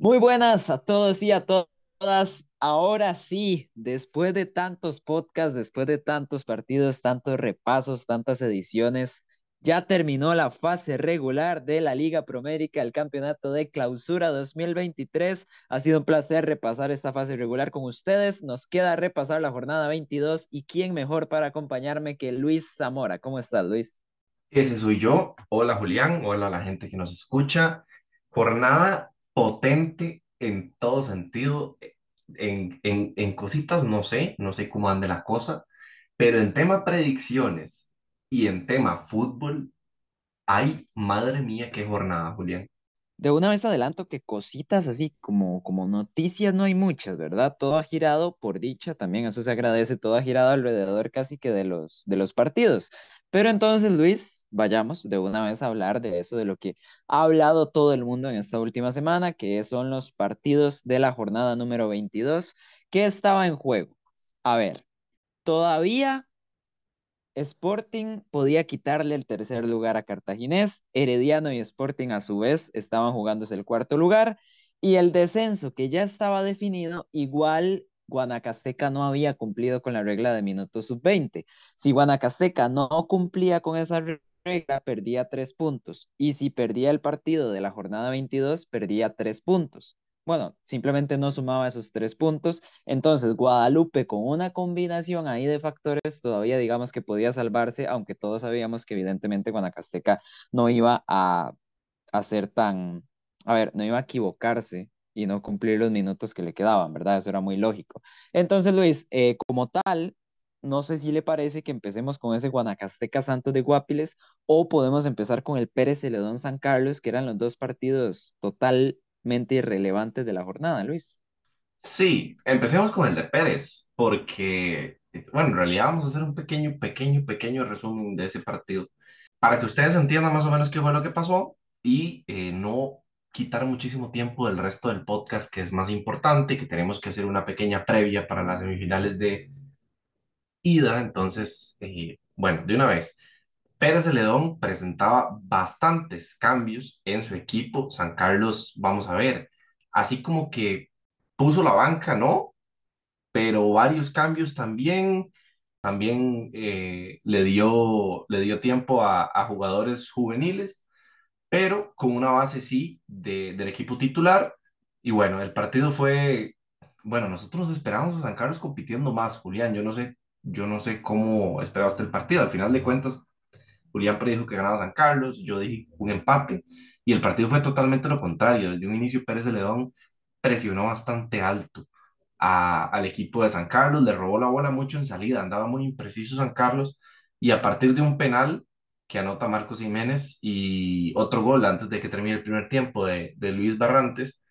Muy buenas a todos y a todas. Ahora sí, después de tantos podcasts, después de tantos partidos, tantos repasos, tantas ediciones, ya terminó la fase regular de la Liga Promérica, el campeonato de clausura 2023. Ha sido un placer repasar esta fase regular con ustedes. Nos queda repasar la jornada 22 y quién mejor para acompañarme que Luis Zamora. ¿Cómo estás, Luis? Ese soy yo. Hola Julián, hola la gente que nos escucha. Jornada potente en todo sentido. En, en, en cositas no sé, no sé cómo ande la cosa, pero en tema predicciones y en tema fútbol, ay, madre mía, qué jornada, Julián. De una vez adelanto que cositas así como, como noticias no hay muchas, ¿verdad? Todo ha girado por dicha también, eso se agradece, todo ha girado alrededor casi que de los, de los partidos. Pero entonces, Luis, vayamos de una vez a hablar de eso, de lo que ha hablado todo el mundo en esta última semana, que son los partidos de la jornada número 22, que estaba en juego. A ver, todavía Sporting podía quitarle el tercer lugar a Cartaginés, Herediano y Sporting a su vez estaban jugándose el cuarto lugar y el descenso que ya estaba definido, igual Guanacasteca no había cumplido con la regla de minutos sub-20. Si Guanacasteca no cumplía con esa regla, perdía tres puntos y si perdía el partido de la jornada 22, perdía tres puntos bueno, simplemente no sumaba esos tres puntos. Entonces, Guadalupe con una combinación ahí de factores todavía digamos que podía salvarse, aunque todos sabíamos que evidentemente Guanacasteca no iba a, hacer tan, a ver, no iba a equivocarse y no cumplir los minutos que le quedaban, ¿verdad? Eso era muy lógico. Entonces, Luis, eh, como tal, no sé si le parece que empecemos con ese Guanacasteca Santos de Guapiles o podemos empezar con el Pérez Celedón San Carlos, que eran los dos partidos total irrelevantes de la jornada, Luis. Sí, empecemos con el de Pérez, porque, bueno, en realidad vamos a hacer un pequeño, pequeño, pequeño resumen de ese partido, para que ustedes entiendan más o menos qué fue lo que pasó y eh, no quitar muchísimo tiempo del resto del podcast, que es más importante, que tenemos que hacer una pequeña previa para las semifinales de ida. Entonces, eh, bueno, de una vez. Pérez Celedón presentaba bastantes cambios en su equipo. San Carlos, vamos a ver, así como que puso la banca, ¿no? Pero varios cambios también. También eh, le dio, le dio tiempo a, jugadores juveniles, pero con una base sí de, del equipo titular. Y bueno, el partido fue, bueno, nosotros esperábamos a San Carlos compitiendo más, Julián. Yo no sé, yo no sé cómo esperaste el partido. Al final de cuentas, Julián predijo que ganaba San Carlos, yo dije un empate y el partido fue totalmente lo contrario. Desde un inicio Pérez Celedón presionó bastante alto a, al equipo de San Carlos, le robó la bola mucho en salida, andaba muy impreciso San Carlos y a partir de un penal que anota Marcos Jiménez y otro gol antes de que termine el primer tiempo de, de Luis Barrantes,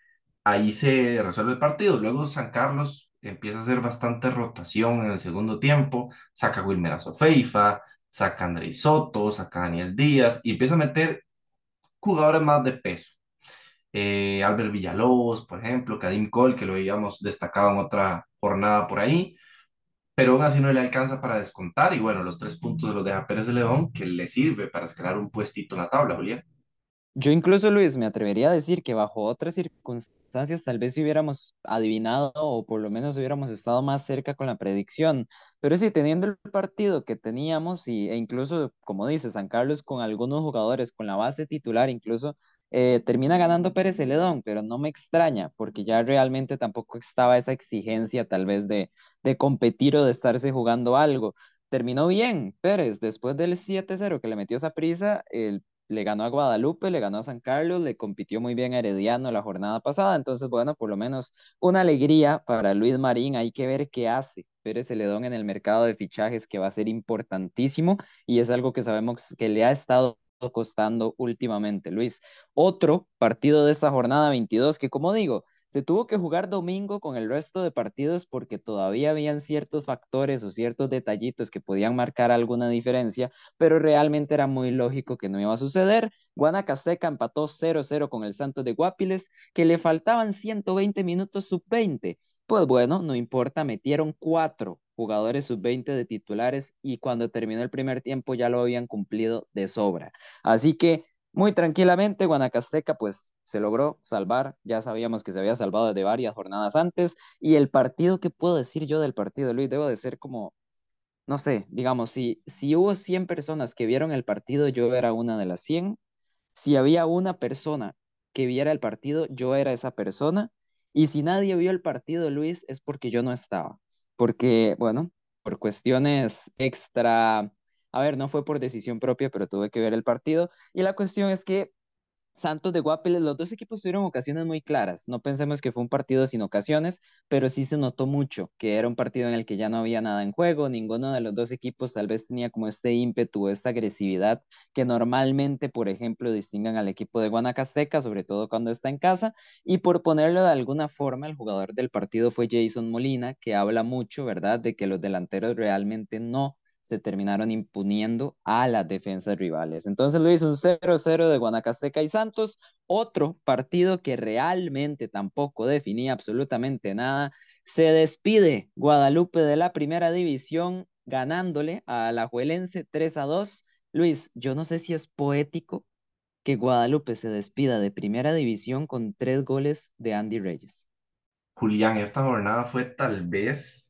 ahí se resuelve el partido. Luego San Carlos empieza a hacer bastante rotación en el segundo tiempo, saca a Wilmer Azofeifa, saca a Soto, saca Daniel Díaz y empieza a meter jugadores más de peso. Eh, Albert Villalobos, por ejemplo, Kadim Cole, que lo habíamos destacado en otra jornada por ahí, pero aún así no le alcanza para descontar y bueno, los tres puntos los deja Pérez de León, que le sirve para escalar un puestito en la tabla, Julián. Yo incluso, Luis, me atrevería a decir que bajo otras circunstancias tal vez hubiéramos adivinado o por lo menos hubiéramos estado más cerca con la predicción. Pero sí, teniendo el partido que teníamos y, e incluso, como dice San Carlos, con algunos jugadores, con la base titular incluso, eh, termina ganando Pérez Celedón, pero no me extraña porque ya realmente tampoco estaba esa exigencia tal vez de, de competir o de estarse jugando algo terminó bien Pérez, después del 7-0 que le metió esa prisa, el le ganó a Guadalupe, le ganó a San Carlos, le compitió muy bien a Herediano la jornada pasada, entonces bueno, por lo menos una alegría para Luis Marín, hay que ver qué hace Pérez Celedón en el mercado de fichajes que va a ser importantísimo y es algo que sabemos que le ha estado costando últimamente, Luis. Otro partido de esta jornada 22 que como digo, se tuvo que jugar domingo con el resto de partidos porque todavía habían ciertos factores o ciertos detallitos que podían marcar alguna diferencia, pero realmente era muy lógico que no iba a suceder. Guanacasteca empató 0-0 con el Santos de Guapiles, que le faltaban 120 minutos sub-20. Pues bueno, no importa, metieron cuatro jugadores sub-20 de titulares y cuando terminó el primer tiempo ya lo habían cumplido de sobra. Así que muy tranquilamente. Guanacasteca pues se logró salvar, ya sabíamos que se había salvado de varias jornadas antes y el partido, ¿qué puedo decir yo del partido, Luis? Debo de ser como, no sé, digamos, si, si hubo 100 personas que vieron el partido, yo era una de las 100. Si había una persona que viera el partido, yo era esa persona. Y si nadie vio el partido, Luis, es porque yo no estaba. Porque, bueno, por cuestiones extra a ver, no fue por decisión propia, pero tuve que ver el partido. Y la cuestión es que Santos de Guapiles, los dos equipos tuvieron ocasiones muy claras. No pensemos que fue un partido sin ocasiones, pero sí se notó mucho que era un partido en el que ya no había nada en juego. Ninguno de los dos equipos tal vez tenía como este ímpetu, esta agresividad que normalmente, por ejemplo, distingan al equipo de Guanacasteca, sobre todo cuando está en casa. Y por ponerlo de alguna forma, el jugador del partido fue Jason Molina, que habla mucho, ¿verdad?, de que los delanteros realmente no se terminaron imponiendo a las defensas rivales. Entonces Luis, un 0-0 de Guanacasteca y Santos, otro partido que realmente tampoco definía absolutamente nada. Se despide Guadalupe de la primera división ganándole a la Juelense 3 a 2. Luis, yo no sé si es poético que Guadalupe se despida de primera división con tres goles de Andy Reyes. Julián, esta jornada fue tal vez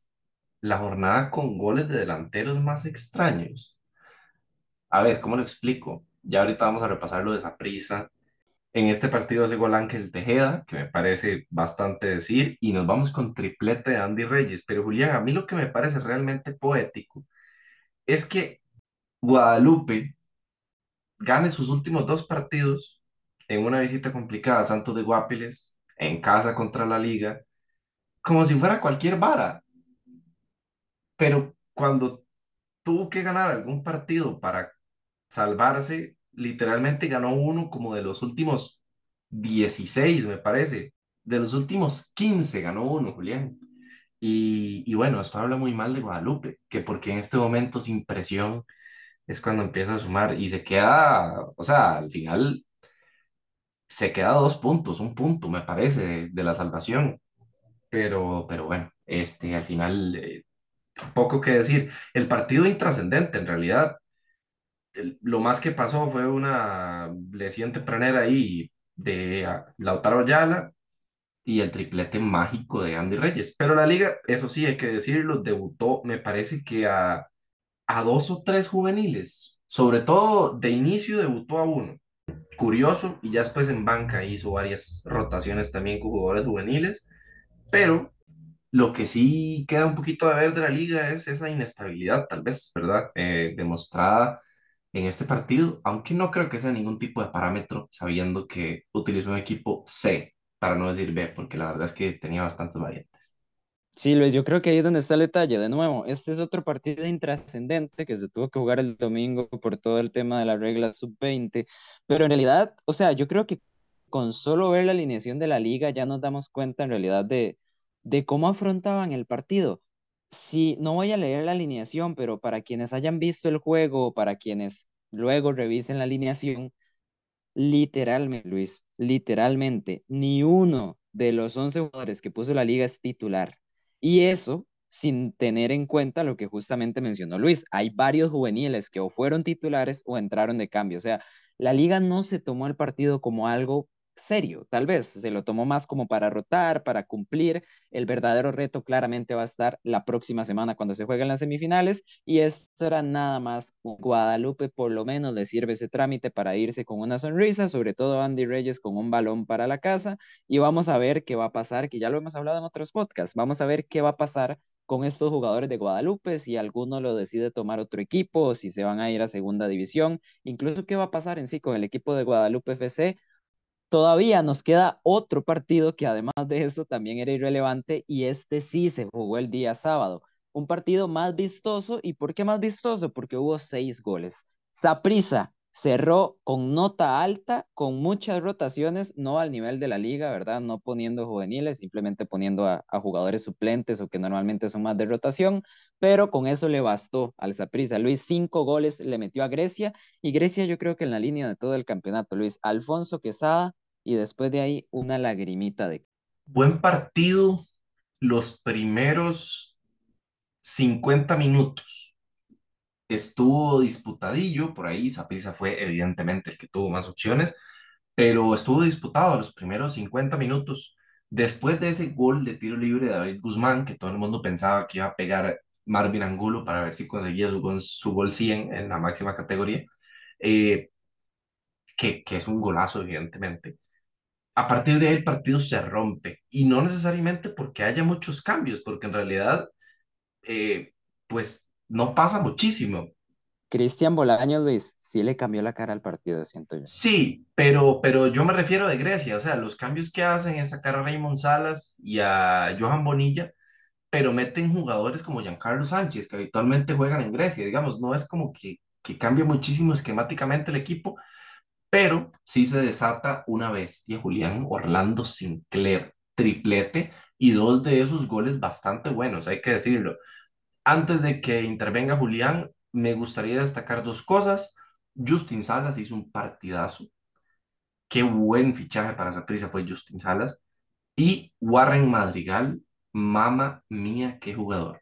la jornada con goles de delanteros más extraños. A ver, ¿cómo lo explico? Ya ahorita vamos a repasarlo de esa prisa. En este partido hace gol Ángel Tejeda, que me parece bastante decir, y nos vamos con triplete de Andy Reyes. Pero Julián, a mí lo que me parece realmente poético es que Guadalupe gane sus últimos dos partidos en una visita complicada a Santos de Guapiles, en casa contra la Liga, como si fuera cualquier vara pero cuando tuvo que ganar algún partido para salvarse, literalmente ganó uno como de los últimos 16, me parece. De los últimos 15 ganó uno, Julián. Y, y bueno, esto habla muy mal de Guadalupe, que porque en este momento sin presión es cuando empieza a sumar y se queda, o sea, al final se queda dos puntos, un punto, me parece, de, la salvación. Pero, pero bueno, este, al final eh, poco que decir. El partido intrascendente, en realidad, lo más que pasó fue una lesión tempranera ahí de Lautaro Ayala y el triplete mágico de Andy Reyes. Pero la liga, eso sí, hay que decirlo, debutó, me parece que a, a dos o tres juveniles, sobre todo de inicio debutó a uno. Curioso, y ya después en banca hizo varias rotaciones también con jugadores juveniles, pero lo que sí queda un poquito a ver de la liga es esa inestabilidad, tal vez, ¿verdad? Eh, demostrada en este partido, aunque no creo que sea ningún tipo de parámetro, sabiendo que utilizó un equipo C, para no decir B, porque la verdad es que tenía bastantes variantes. Sí, Luis, yo creo que ahí es donde está el detalle. De nuevo, este es otro partido intrascendente que se tuvo que jugar el domingo por todo el tema de la regla sub-20, pero en realidad, o sea, yo creo que con solo ver la alineación de la liga ya nos damos cuenta en realidad de, de cómo afrontaban el partido. Si no voy a leer la alineación, pero para quienes hayan visto el juego, para quienes luego revisen la alineación, literalmente, Luis, literalmente, ni uno de los 11 jugadores que puso la liga es titular. Y eso sin tener en cuenta lo que justamente mencionó Luis. Hay varios juveniles que o fueron titulares o entraron de cambio. O sea, la liga no se tomó el partido como algo serio, tal vez se lo tomó más como para rotar, para cumplir. El verdadero reto claramente va a estar la próxima semana cuando se jueguen las semifinales y esto era nada más Guadalupe por lo menos le sirve ese trámite para irse con una sonrisa, sobre todo Andy Reyes con un balón para la casa y vamos a ver qué va a pasar, que ya lo hemos hablado en otros podcasts, vamos a ver qué va a pasar con estos jugadores de Guadalupe, si alguno lo decide tomar otro equipo si se van a ir a segunda división, incluso qué va a pasar en sí con el equipo de Guadalupe FC Todavía nos queda otro partido que además de eso también era irrelevante y este sí se jugó el día sábado. Un partido más vistoso. ¿Y por qué más vistoso? Porque hubo seis goles. Saprisa cerró con nota alta, con muchas rotaciones, no al nivel de la liga, ¿verdad? No poniendo juveniles, simplemente poniendo a, jugadores suplentes o que normalmente son más de rotación, pero con eso le bastó al Saprisa. Luis, cinco goles le metió a Grecia y Grecia yo creo que en la línea de todo el campeonato, Luis, Alfonso Quesada y después de ahí una lagrimita de... Buen partido los primeros 50 minutos estuvo disputadillo, por ahí Saprissa fue evidentemente el que tuvo más opciones, pero estuvo disputado los primeros 50 minutos. Después de ese gol de tiro libre de David Guzmán, que todo el mundo pensaba que iba a pegar Marvin Angulo para ver si conseguía su gol, su gol 100 en la máxima categoría, eh, que, que es un golazo, evidentemente. A partir de ahí el partido se rompe y no necesariamente porque haya muchos cambios, porque en realidad, eh, pues no pasa muchísimo. Cristian Bolaños, Luis, sí le cambió la cara al partido, siento yo. Sí, pero, pero yo me refiero de Grecia, o sea, los cambios que hacen es sacar a Raymond Salas y a Johan Bonilla, pero meten jugadores como Giancarlo Sánchez, que habitualmente juegan en Grecia, digamos, no es como que, que cambie muchísimo esquemáticamente el equipo, pero sí se desata una bestia, Julián Orlando Sinclair, triplete y dos de esos goles bastante buenos, hay que decirlo. Antes de que intervenga Julián, me gustaría destacar dos cosas. Justin Salas hizo un partidazo. Qué buen fichaje para esa prisa fue Justin Salas. Y Warren Madrigal, mamá mía, qué jugador.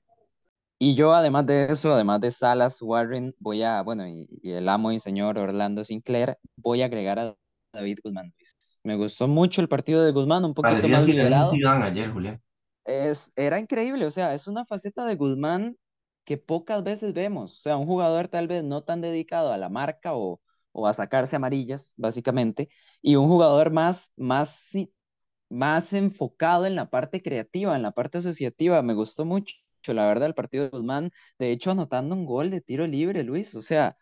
Y yo, además de eso, además de Salas, Warren, voy a, bueno, y, y el amo y señor Orlando Sinclair, voy a agregar a David Guzmán Luis. Me gustó mucho el partido de Guzmán, un poquito Parecía más liberado. Ayer, Julián. Es, era increíble, o sea, es una faceta de Guzmán que pocas veces vemos. O sea, un jugador tal vez no tan dedicado a la marca o, o a sacarse amarillas, básicamente, y un jugador más, más, más enfocado en la parte creativa, en la parte asociativa. Me gustó mucho, la verdad, el partido de Guzmán. De hecho, anotando un gol de tiro libre, Luis. O sea,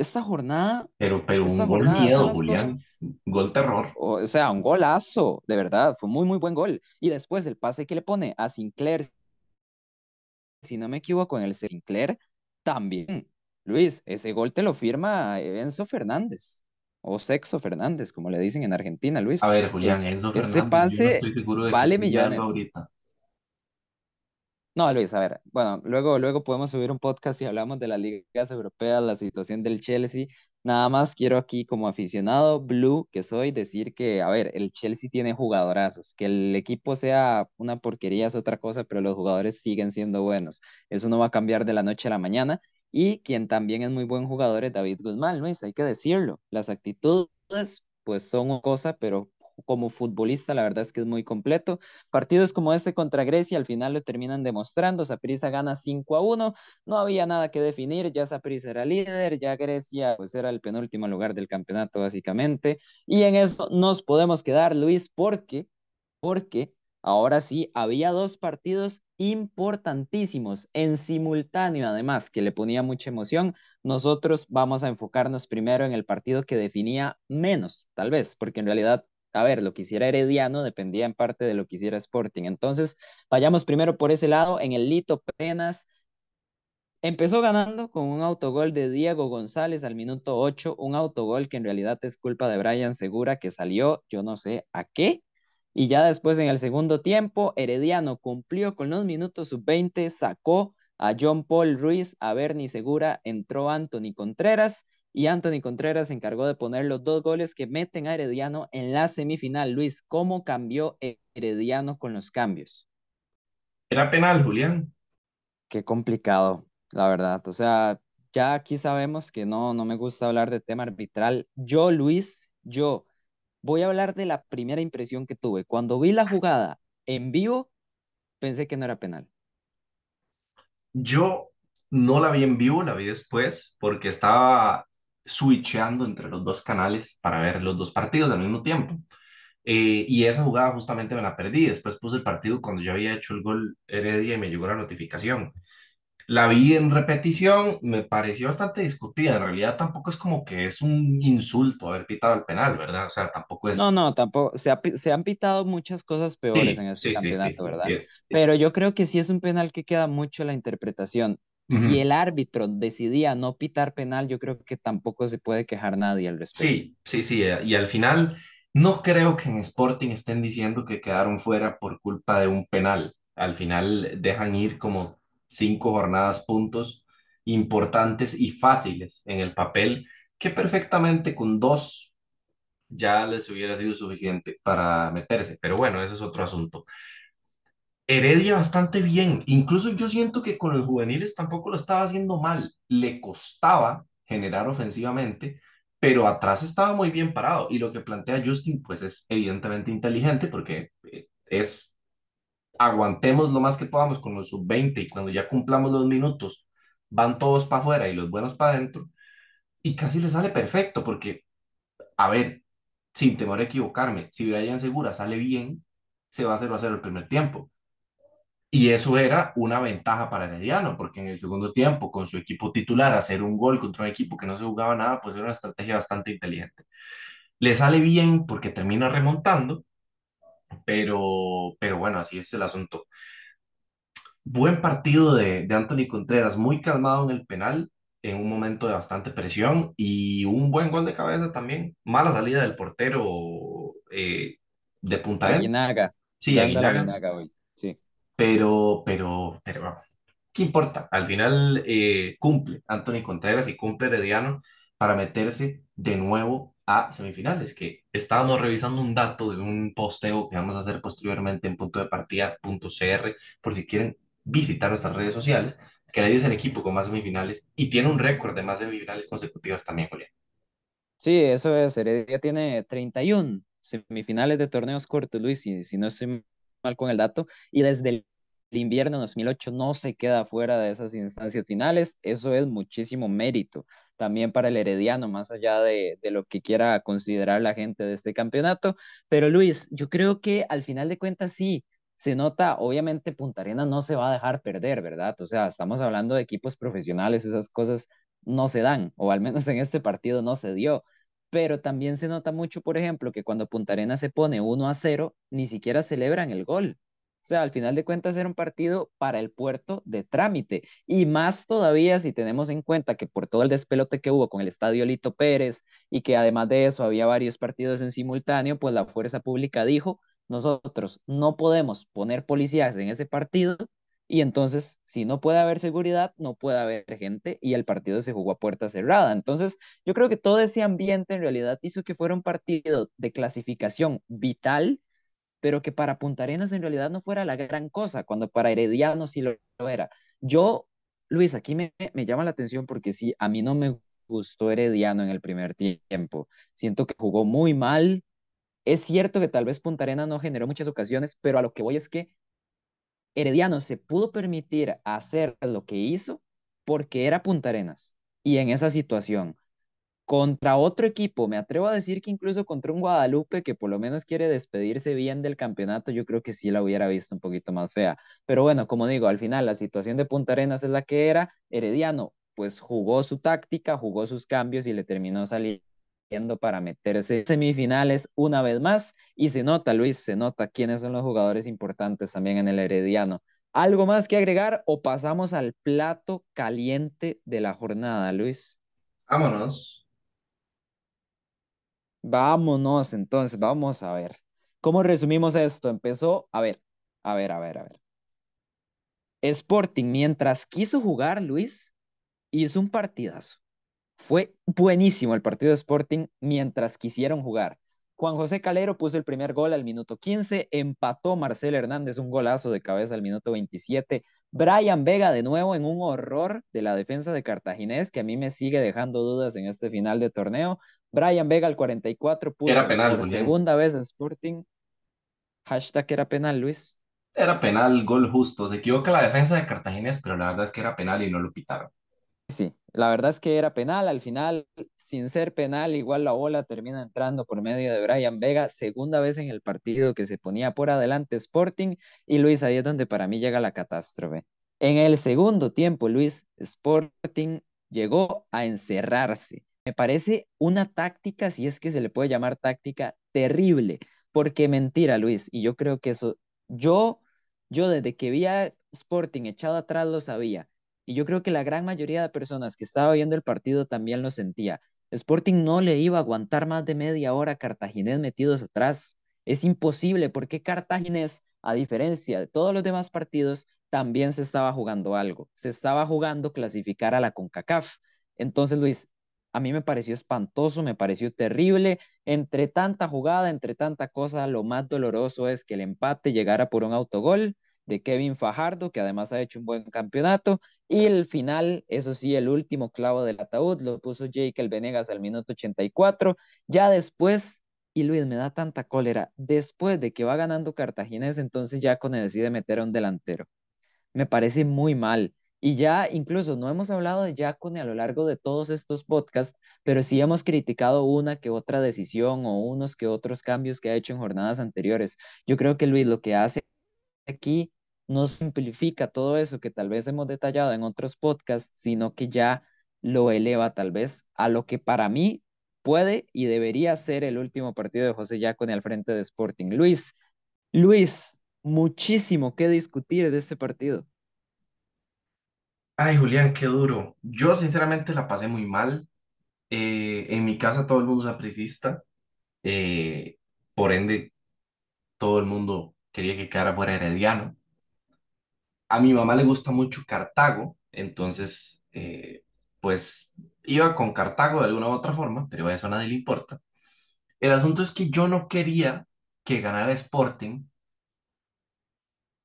esta jornada, Pero, pero un gol miedo, Julián. cosas. Gol terror. O, o sea, un golazo, de verdad, fue muy, muy buen gol. Y después el pase que le pone a Sinclair, si no me equivoco, en el Sinclair, también. Luis, ese gol te lo firma Enzo Fernández, o Sexo Fernández, como le dicen en Argentina, A Luis. ver, Julián, Es, Enzo ese Fernández, no pase vale millones. ahorita. No, Luis, a ver, bueno, luego, luego podemos subir un podcast y hablamos de las ligas europeas, la situación del Chelsea. Nada más quiero aquí como aficionado blue que soy decir que, a ver, el Chelsea tiene jugadorazos, que el equipo sea una porquería es otra cosa, pero los jugadores siguen siendo buenos. Eso no va a cambiar de la noche a la mañana. Y quien también es muy buen jugador es David Guzmán, Luis, hay que decirlo. Las actitudes, pues son una cosa, pero como futbolista, la verdad es que es muy completo. Partidos como este contra Grecia al final lo terminan demostrando. Saprissa gana 5 a 1. No había nada que definir. Ya Saprissa era líder, ya Grecia pues era el penúltimo lugar del campeonato básicamente. Y en eso nos podemos quedar, Luis, porque, porque ahora sí había dos partidos importantísimos en simultáneo, además, que le ponía mucha emoción. Nosotros vamos a enfocarnos primero en el partido que definía menos, tal vez, porque en realidad a ver, lo que hiciera Herediano dependía en parte de lo que hiciera Sporting. Entonces, vayamos primero por ese lado. En el Lito Penas empezó ganando con un autogol de Diego González al minuto 8, un autogol que en realidad es culpa de Brian Segura que salió, yo no sé a qué. Y ya después en el segundo tiempo, Herediano cumplió con los minutos sub-20, sacó a John Paul Ruiz, a Bernie Segura, entró Anthony Contreras y Anthony Contreras se encargó de poner los dos goles que meten a Herediano en la semifinal. Luis, ¿cómo cambió Herediano con los cambios? Era penal, Julián. Qué complicado, la verdad. O sea, ya aquí sabemos que no, no me gusta hablar de tema arbitral. Yo, Luis, yo voy a hablar de la primera impresión que tuve. Cuando vi la jugada en vivo, pensé que no era penal. Yo no la vi en vivo, la vi después porque estaba switcheando entre los dos canales para ver los dos partidos al mismo tiempo. Eh, y esa jugada justamente me la perdí. Después puse el partido cuando yo había hecho el gol Heredia y me llegó la notificación. La vi en repetición, me pareció bastante discutida. En realidad tampoco es como que es un insulto haber pitado el penal, ¿verdad? O sea, tampoco No, es... no, tampoco. Se, ha, se han pitado muchas cosas peores en Sí, este sí, campeonato, sí. ¿verdad? Pero yo creo que sí es un penal que queda mucho la interpretación. Si el árbitro decidía no pitar penal, yo creo que tampoco se puede quejar nadie al respecto. Sí, sí, sí. eh, Y al final, no creo que en Sporting estén diciendo que quedaron fuera por culpa de un penal. Al final dejan ir como cinco jornadas puntos importantes y fáciles en el papel, que perfectamente con dos ya les hubiera sido suficiente para meterse. Pero bueno, ese es otro asunto. Heredia bastante bien. Incluso yo siento que con los juveniles tampoco lo estaba haciendo mal. Le costaba generar ofensivamente, pero atrás estaba muy bien parado. Y lo que plantea Justin, pues es evidentemente inteligente porque eh, es aguantemos lo más que podamos con los sub-20 y cuando ya cumplamos los minutos, van todos para afuera y los buenos para adentro. Y casi le sale perfecto porque, a ver, sin temor a equivocarme, si Brian Segura sale bien, se va a 0 a 0 el primer tiempo y eso era una ventaja para Herediano, porque en el segundo tiempo, con su equipo titular, hacer un gol contra un equipo que no se jugaba nada, pues era una estrategia bastante inteligente. Le sale bien porque termina remontando, pero, pero bueno, así es el asunto. Buen partido de, de Anthony Contreras, muy calmado en el penal, en un momento de bastante presión y un buen gol de cabeza también. Mala salida del portero eh, de Punta. Aguinaga, Sí, Aguinaga hoy, sí. Pero, pero, pero, ¿qué importa? Al final eh, cumple Anthony Contreras y cumple Herediano para meterse de nuevo a semifinales, que estábamos revisando un dato de un posteo que vamos a hacer posteriormente en punto de partida.cr, por si quieren visitar nuestras redes sociales, que Heredia es el equipo con más semifinales y tiene un récord de más semifinales consecutivas también, Julián. Sí, eso es. Heredia tiene 31 semifinales de torneos cortos, Luis, si, si no estoy con el dato, y desde el invierno 2008 no se queda fuera de esas instancias finales. Eso es muchísimo mérito también para el Herediano, más allá de, de lo que quiera considerar la gente de este campeonato. Pero Luis, yo creo que al final de cuentas sí. Se nota, obviamente Punta Arenas no se va a dejar perder, ¿verdad? O sea, estamos hablando de equipos profesionales, esas cosas no se dan, o al menos en este partido no se dio pero también se nota mucho, por ejemplo, que cuando Punta Arenas se pone 1 a 0, ni siquiera celebran el gol. O sea, al final de cuentas era un partido para el puerto de trámite. Y más todavía si tenemos en cuenta que por todo el despelote que hubo con el estadio Lito Pérez y que además de eso había varios partidos en simultáneo, pues la fuerza pública dijo, nosotros no podemos poner policías en ese partido y entonces, si no puede haber seguridad, no puede haber gente y el partido se jugó a puerta cerrada. Entonces, yo creo que todo ese ambiente en realidad hizo que fuera un partido de clasificación vital, pero que para Punta Arenas en realidad no fuera la gran cosa, cuando para Herediano sí lo, era. Yo, Luis, aquí me, me llama la atención porque sí, a mí no me gustó Herediano en el primer tiempo. Siento que jugó muy mal. Es cierto que tal vez Punta Arenas no generó muchas ocasiones, pero a lo que voy es que Herediano se pudo permitir hacer lo que hizo porque era Punta Arenas. Y en esa situación, contra otro equipo, me atrevo a decir que incluso contra un Guadalupe que por lo menos quiere despedirse bien del campeonato, yo creo que sí la hubiera visto un poquito más fea. Pero bueno, como digo, al final la situación de Punta Arenas es la que era. Herediano pues jugó su táctica, jugó sus cambios y le terminó saliendo para meterse en semifinales una vez más. Y se nota, Luis, se nota quiénes son los jugadores importantes también en el Herediano. ¿Algo más que agregar o pasamos al plato caliente de la jornada, Luis? Vámonos. Vámonos, entonces, vamos a ver. ¿Cómo resumimos esto? Empezó, a ver, a ver, a ver, a ver. Sporting, mientras quiso jugar, Luis, hizo un partidazo. Fue buenísimo el partido de Sporting mientras quisieron jugar. Juan José Calero puso el primer gol al minuto 15, empató Marcel Hernández un golazo de cabeza al minuto 27. Brian Vega de nuevo en un horror de la defensa de Cartaginés que a mí me sigue dejando dudas en este final de torneo. Brian Vega al 44 Era puso penal, por segunda vez Sporting. Hashtag era penal, Luis. Era penal, gol justo. Se equivoca la defensa de Cartaginés, pero la verdad es que era penal y no lo pitaron. Sí, la verdad es que era penal. Al final, sin ser penal, igual la bola termina entrando por medio de Brian Vega, segunda vez en el partido que se ponía por adelante Sporting. Y Luis, ahí es donde para mí llega la catástrofe. En el segundo tiempo, Luis, Sporting llegó a encerrarse. Me parece una táctica, si es que se le puede llamar táctica, terrible. Porque mentira, Luis, y yo creo que eso, yo, yo desde que vi a Sporting echado atrás lo sabía y yo creo que la gran mayoría de personas que estaba viendo el partido también lo sentía. Sporting no le iba a aguantar más de media hora a Cartaginés metidos atrás. Es imposible porque Cartaginés, a diferencia de todos los demás partidos, también se estaba jugando algo. Se estaba jugando clasificar a la CONCACAF. Entonces, Luis, a mí me pareció espantoso, me pareció terrible. Entre tanta jugada, entre tanta cosa, lo más doloroso es que el empate llegara por un autogol de Kevin Fajardo, que además ha hecho un buen campeonato. Y el final, eso sí, el último clavo del ataúd lo puso Jake El Venegas al minuto 84. Ya después, y Luis me da tanta cólera, después de que va ganando Cartaginés, entonces Yacone decide meter a un delantero. Me parece muy mal. Y ya incluso no hemos hablado de Yacone a lo largo de todos estos podcasts, pero sí hemos criticado una que otra decisión o unos que otros cambios que ha hecho en jornadas anteriores. Yo creo que Luis lo que hace aquí no simplifica todo eso que tal vez hemos detallado en otros podcasts, sino que ya lo eleva tal vez a lo que para mí puede y debería ser el último partido de José Yacone al frente de Sporting. Luis, Luis, muchísimo que discutir de este partido. Ay, Julián, qué duro. Yo sinceramente la pasé muy mal. Eh, en mi casa todo el mundo es apricista. eh, por ende, todo el mundo quería que quedara fuera Herediano. A mi mamá le gusta mucho Cartago, entonces, eh, pues iba con Cartago de alguna u otra forma, pero eso a nadie le importa. El asunto es que yo no quería que ganara Sporting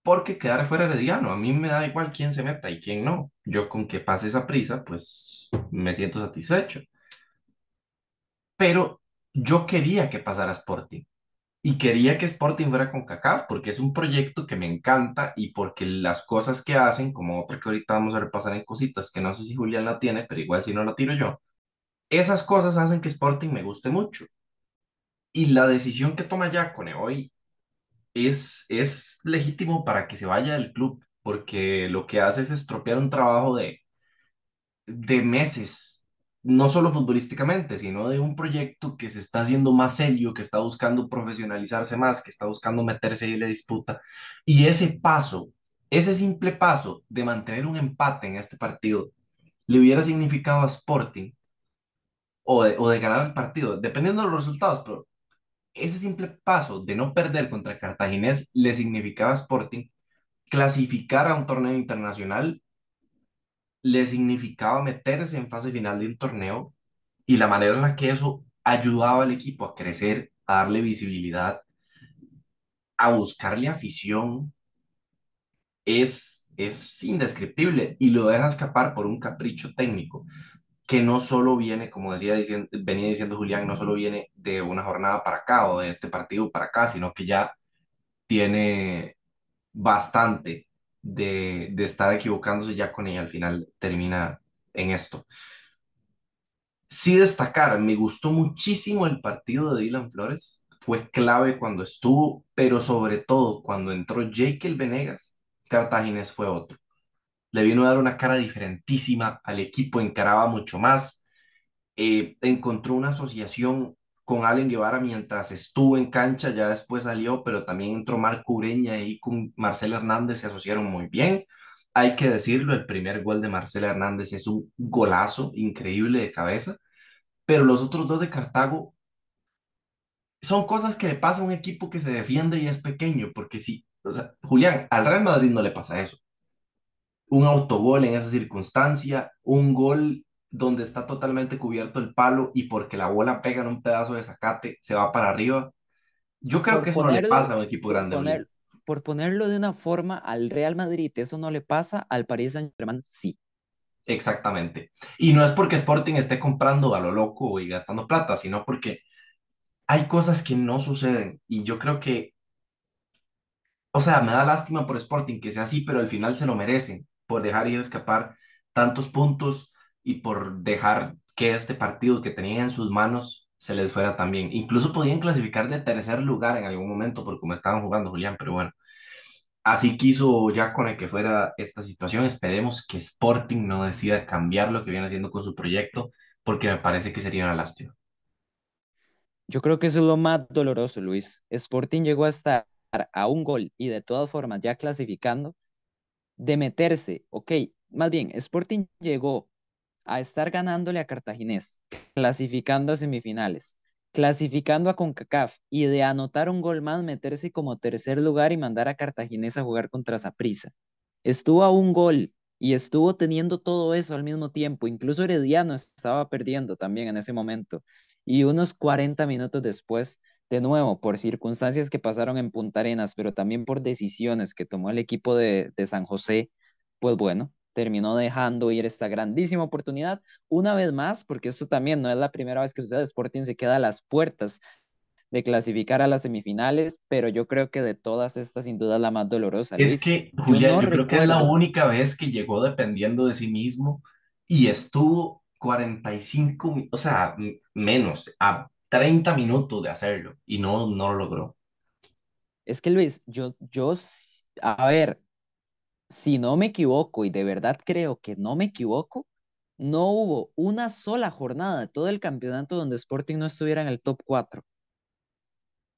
porque quedara fuera Herediano. A mí me da igual quién se meta y quién no. Yo con que pase esa prisa, pues me siento satisfecho. Pero yo quería que pasara Sporting. Y quería que Sporting fuera con CACAF porque es un proyecto que me encanta y porque las cosas que hacen, como otra que ahorita vamos a repasar en cositas, que no sé si Julián la tiene, pero igual si no la tiro yo, esas cosas hacen que Sporting me guste mucho. Y la decisión que toma Yacone hoy es, es legítimo para que se vaya del club, porque lo que hace es estropear un trabajo de, de meses, no solo futbolísticamente, sino de un proyecto que se está haciendo más serio, que está buscando profesionalizarse más, que está buscando meterse en la disputa. Y ese paso, ese simple paso de mantener un empate en este partido, le hubiera significado a Sporting o de, o de ganar el partido, dependiendo de los resultados, pero ese simple paso de no perder contra Cartaginés le significaba a Sporting clasificar a un torneo internacional, le significaba meterse en fase final de un torneo y la manera en la que eso ayudaba al equipo a crecer, a darle visibilidad, a buscarle afición, es, es indescriptible y lo deja escapar por un capricho técnico que no solo viene, como decía, diciendo, venía diciendo Julián, no solo viene de una jornada para acá o de este partido para acá, sino que ya tiene bastante de, de estar equivocándose ya con ella, al final termina en esto. Sí destacar, me gustó muchísimo el partido de Dylan Flores, fue clave cuando estuvo, pero sobre todo cuando entró Jake Venegas, Cartaginés fue otro. Le vino a dar una cara diferentísima al equipo, encaraba mucho más, eh, encontró una asociación con Allen Guevara mientras estuvo en cancha, ya después salió, pero también entró Marco Ureña y con Marcel Hernández se asociaron muy bien. Hay que decirlo, el primer gol de Marcel Hernández es un golazo increíble de cabeza, pero los otros dos de Cartago son cosas que le pasa a un equipo que se defiende y es pequeño, porque si, o Julián, al Real Madrid no le pasa eso. Un autogol en esa circunstancia, un gol donde está totalmente cubierto el palo y porque la bola pega en un pedazo de zacate, se va para arriba. Yo creo Por que eso no le ponerlo, pasa a un equipo grande, poner, por ponerlo de una forma, al Real Madrid eso no le pasa, al Paris Saint-Germain sí. Exactamente. Y no es porque Sporting esté comprando a lo loco y gastando plata, sino porque hay cosas que no suceden. Y yo creo que, o sea, me da lástima por Sporting que sea así, pero al final se lo merecen por dejar ir escapar tantos puntos y por dejar que este partido que tenían en sus manos se les fuera también. Incluso podían clasificar de tercer lugar en algún momento por cómo estaban jugando, Julián, pero bueno. Así quiso ya con el que fuera esta situación. Esperemos que Sporting no decida cambiar lo que viene haciendo con su proyecto, porque me parece que sería una lástima. Yo creo que eso es lo más doloroso, Luis. Sporting llegó a estar a un gol y de todas formas ya clasificando, de meterse, ok, más bien, Sporting llegó a estar ganándole a Cartaginés, clasificando a semifinales, clasificando a CONCACAF y de anotar un gol más, meterse como tercer lugar y mandar a Cartaginés a jugar contra Saprissa. Estuvo a un gol y estuvo teniendo todo eso al mismo tiempo. Incluso Herediano estaba perdiendo también en ese momento. Y unos 40 minutos después de nuevo, por circunstancias que pasaron en Punta Arenas, pero también por decisiones que tomó el equipo de, de San José, pues bueno, terminó dejando ir esta grandísima oportunidad. Una vez más, porque esto también no es la primera vez que sucede, Sporting se queda a las puertas de clasificar a las semifinales, pero yo creo que de todas estas, sin duda, la más dolorosa, Es Luis. que, Yo Julián, no yo creo que es la recuerdo, única vez que llegó dependiendo de sí mismo y estuvo 45, mi- o sea, menos, a 30 minutos de hacerlo y no, no lo logró. es que Luis, yo, yo, a ver, si no me equivoco, y de verdad creo que no me equivoco, no hubo una sola jornada de todo el campeonato donde Sporting no estuviera en el top 4.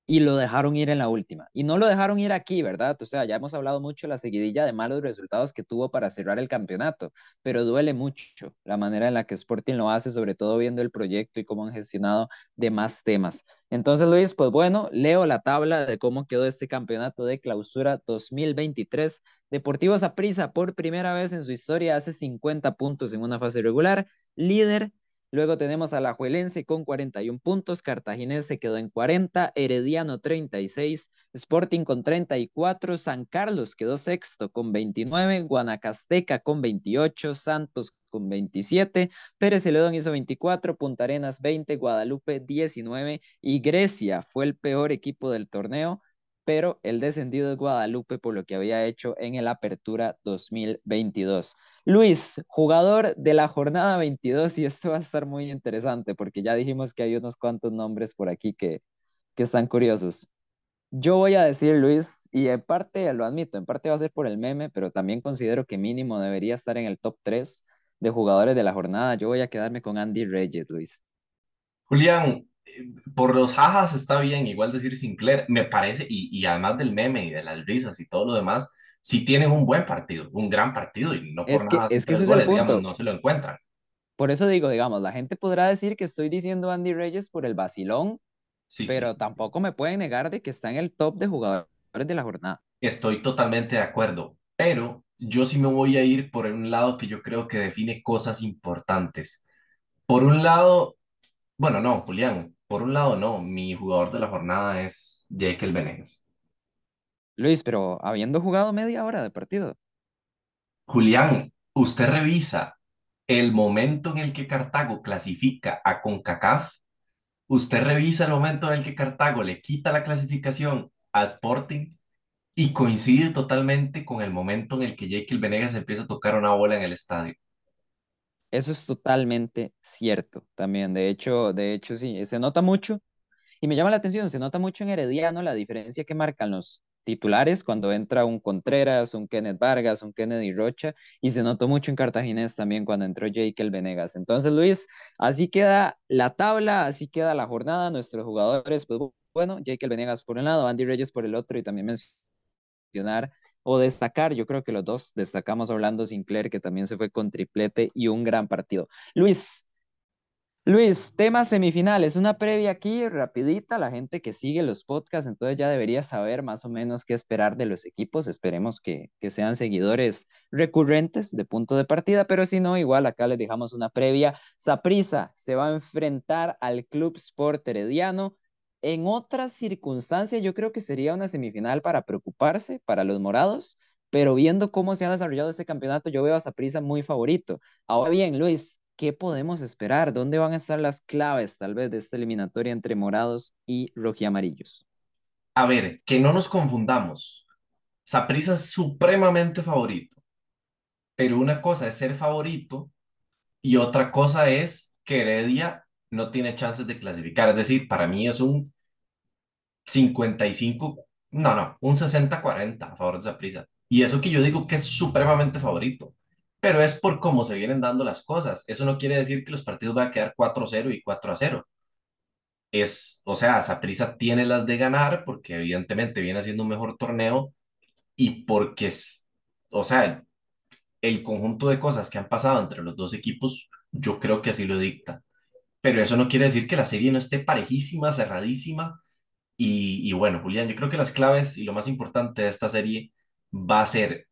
Y lo dejaron ir en la última. Y no lo dejaron ir aquí, ¿verdad? O sea, ya hemos hablado mucho la seguidilla de malos resultados que tuvo para cerrar el campeonato, pero duele mucho la manera en la que Sporting lo hace, sobre todo viendo el proyecto y cómo han gestionado demás temas. Entonces, Luis, pues bueno, leo la tabla de cómo quedó este campeonato de clausura 2023. Deportivo Saprissa por primera vez en su historia hace 50 puntos en una fase regular, líder Luego tenemos a la Juelense con 41 puntos, Cartaginés se quedó en 40, Herediano 36, Sporting con 34, San Carlos quedó sexto con 29, Guanacasteca con 28, Santos con 27, Pérez Celedón hizo 24, Punta Arenas 20, Guadalupe 19 y Grecia fue el peor equipo del torneo pero el descendido de Guadalupe por lo que había hecho en el Apertura 2022. Luis, jugador de la jornada 22, y esto va a estar muy interesante porque ya dijimos que hay unos cuantos nombres por aquí que, que están curiosos. Yo voy a decir, Luis, y en parte lo admito, en parte va a ser por el meme, pero también considero que mínimo debería estar en el top 3 de jugadores de la jornada. Yo voy a quedarme con Andy Reyes, Luis. Julián, por los jajas está bien, igual decir Sinclair, me parece, y, y además del meme y de las risas y todo lo demás, sí tienen un buen partido, un gran partido, y no por Es que, nada es que es el digamos, punto. no se lo encuentran. Por eso digo, digamos, la gente podrá decir que estoy diciendo Andy Reyes por el vacilón, Sí, pero sí, sí. tampoco me pueden negar de que está en el top de jugadores de la jornada. Estoy totalmente de acuerdo, pero yo sí me voy a ir por un lado que yo creo que define cosas importantes. Por un lado, bueno, no, Julián, por un lado no, mi jugador de la jornada es Jekyll Venegas. Luis, pero habiendo jugado media hora de partido, Julián, usted revisa el momento en el que Cartago clasifica a CONCACAF, usted revisa el momento en el que Cartago le quita la clasificación a Sporting y coincide totalmente con el momento en el que Jekyll Venegas empieza a tocar una bola en el estadio. Eso es totalmente cierto también. De hecho, de hecho sí, se nota mucho y me llama la atención, se nota mucho en Herediano la diferencia que marcan los titulares cuando entra un Contreras, un Kenneth Vargas, un Kennedy Rocha y se notó mucho en Cartaginés también cuando entró Jekyll Venegas. Entonces, Luis, así queda la tabla, así queda la jornada, nuestros jugadores, pues bueno, Jekyll Venegas por un lado, Andy Reyes por el otro y también mencionar o destacar, yo creo que los dos destacamos Orlando Sinclair, que también se fue con triplete y un gran partido. Luis, Luis, tema semifinales, una previa aquí rapidita, la gente que sigue los podcasts, entonces ya debería saber más o menos qué esperar de los equipos, esperemos que, que sean seguidores recurrentes de punto de partida, pero si no, igual acá les dejamos una previa. Saprisa se va a enfrentar al Club Sport Herediano. En otras circunstancias, yo creo que sería una semifinal para preocuparse para los morados, pero viendo cómo se ha desarrollado este campeonato, yo veo a Saprisa muy favorito. Ahora bien, Luis, ¿qué podemos esperar? ¿Dónde van a estar las claves, tal vez, de esta eliminatoria entre morados y rojiamarillos? A ver, que no nos confundamos. Saprissa es supremamente favorito, pero una cosa es ser favorito y otra cosa es que Heredia no tiene chances de clasificar. Es decir, para mí es un 55, no, no, un 60-40 a favor de Saprissa. Y eso que yo digo que es supremamente favorito, pero es por cómo se vienen dando las cosas. Eso no quiere decir que los partidos van a quedar 4-0 y 4-0. Es, o sea, Saprissa tiene las de ganar porque evidentemente viene haciendo un mejor torneo y porque es, o sea, el conjunto de cosas que han pasado entre los dos equipos, yo creo que así lo dicta. Pero eso no quiere decir que la serie no esté parejísima, cerradísima. Y, bueno, Julián, yo creo que las claves y lo más importante de esta serie va a ser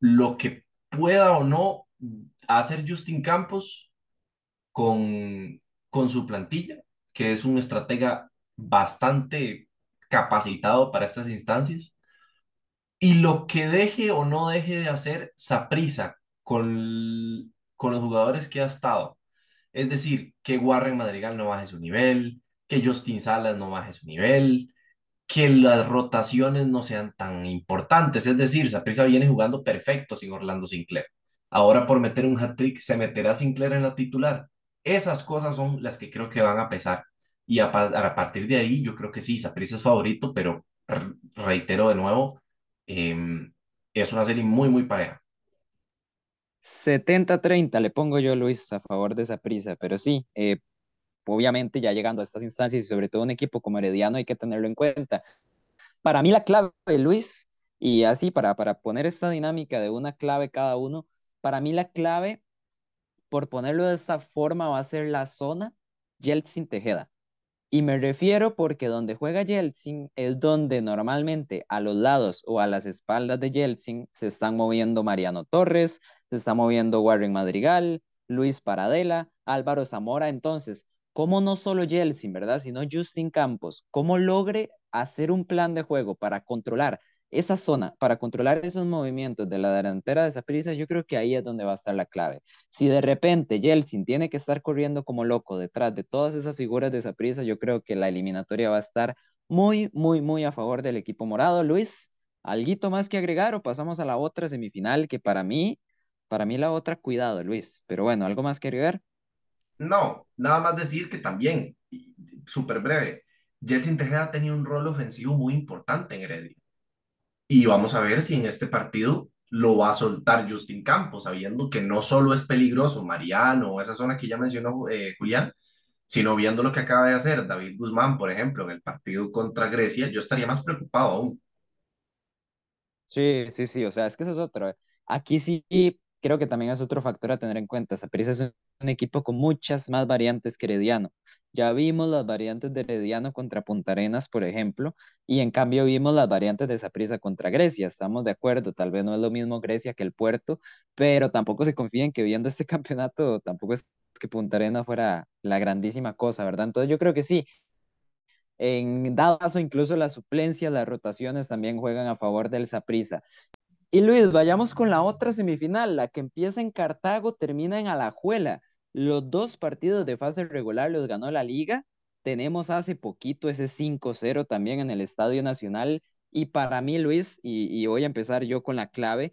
lo que pueda o no hacer Justin Campos con, con su plantilla, que es un estratega bastante capacitado para estas instancias. Y lo que deje o no deje de hacer Saprissa con, con los jugadores que ha estado, es decir, que Warren Madrigal no baje su nivel, que Justin Salas no baje su nivel, que las rotaciones no sean tan importantes. Es decir, Saprissa viene jugando perfecto sin Orlando Sinclair. Ahora por meter un hat-trick se meterá Sinclair en la titular. Esas cosas son las que creo que van a pesar. Y a, partir de ahí yo creo que sí, Saprissa es favorito, pero reitero de nuevo, em, es una serie muy, muy pareja. 70-30 le pongo yo, Luis, a favor de esa prisa, pero sí, eh, obviamente ya llegando a estas instancias y sobre todo un equipo como Herediano hay que tenerlo en cuenta. Para mí la clave, Luis, y así para, para poner esta dinámica de una clave cada uno, para mí la clave, por ponerlo de esta forma, va a ser la zona Yeltsin Tejeda. Y me refiero porque donde juega Yeltsin es donde normalmente a los lados o a las espaldas de Yeltsin se están moviendo Mariano Torres, se está moviendo Warren Madrigal, Luis Paradela, Álvaro Zamora. Entonces, ¿cómo no solo Yeltsin, verdad? Sino Justin Campos, ¿cómo logre hacer un plan de juego para controlar esa zona, para controlar esos movimientos de la delantera de prisa, yo creo que ahí es donde va a estar la clave. Si de repente Yeltsin tiene que estar corriendo como loco detrás de todas esas figuras de prisa, yo creo que la eliminatoria va a estar muy, muy, muy a favor del equipo morado. Luis, ¿alguito más que agregar o pasamos a la otra semifinal que para mí, para mí la otra, cuidado, Luis. Pero bueno, ¿algo más que agregar? No, nada más decir que también, súper breve, Jessin Tejeda tenía un rol ofensivo muy importante en Heredia. Y vamos a ver si en este partido lo va a soltar Justin Campos, sabiendo que no solo es peligroso Mariano o esa zona que ya mencionó eh, Julián, sino viendo lo que acaba de hacer David Guzmán, por ejemplo, en el partido contra Grecia, yo estaría más preocupado aún. Sí, sí, sí, o sea, es que eso es otro. Aquí sí creo que también es otro factor a tener en cuenta. Saprissa es un equipo con muchas más variantes que Herediano. Ya vimos las variantes de Herediano contra Punta Arenas, por ejemplo, y en cambio vimos las variantes de Saprissa contra Grecia. Estamos de acuerdo, tal vez no es lo mismo Grecia que el Puerto, pero tampoco se confíen que viendo este campeonato tampoco es que Punta Arenas fuera la grandísima cosa, ¿verdad? Entonces yo creo que sí. En dado caso, incluso las suplencias, las rotaciones también juegan a favor del Saprissa. Y Luis, vayamos con la otra semifinal, la que empieza en Cartago, termina en Alajuela. Los dos partidos de fase regular los ganó la liga. Tenemos hace poquito ese 5-0 también en el Estadio Nacional. Y para mí, Luis, y, voy a empezar yo con la clave,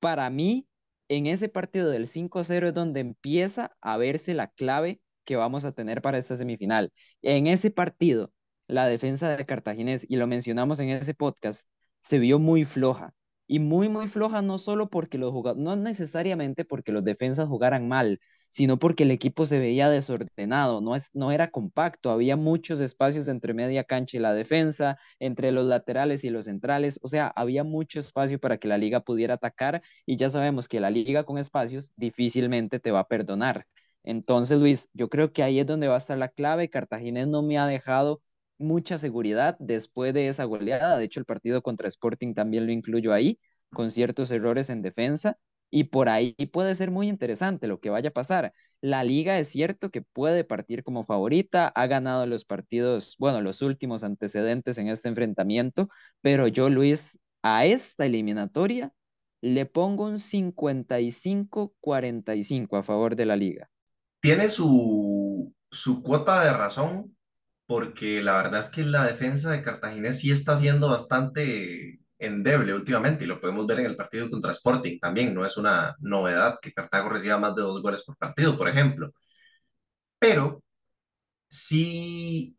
para mí, en ese partido del 5-0 es donde empieza a verse la clave que vamos a tener para esta semifinal. En ese partido, la defensa de Cartaginés, y lo mencionamos en ese podcast, se vio muy floja y muy, muy floja, no solo porque los jugadores, no necesariamente porque los defensas jugaran mal, sino porque el equipo se veía desordenado, no, es, no era compacto, había muchos espacios entre media cancha y la defensa, entre los laterales y los centrales, o sea, había mucho espacio para que la liga pudiera atacar y ya sabemos que la liga con espacios difícilmente te va a perdonar. Entonces, Luis, yo creo que ahí es donde va a estar la clave. Cartaginés no me ha dejado mucha seguridad después de esa goleada. De hecho, el partido contra Sporting también lo incluyo ahí, con ciertos errores en defensa. Y por ahí puede ser muy interesante lo que vaya a pasar. La liga es cierto que puede partir como favorita, ha ganado los partidos, bueno, los últimos antecedentes en este enfrentamiento, pero yo, Luis, a esta eliminatoria le pongo un 55-45 a favor de la liga. Tiene su, su cuota de razón, porque la verdad es que la defensa de Cartagena sí está siendo bastante endeble últimamente y lo podemos ver en el partido contra Sporting también. No es una novedad que Cartago reciba más de dos goles por partido, por ejemplo. Pero sí,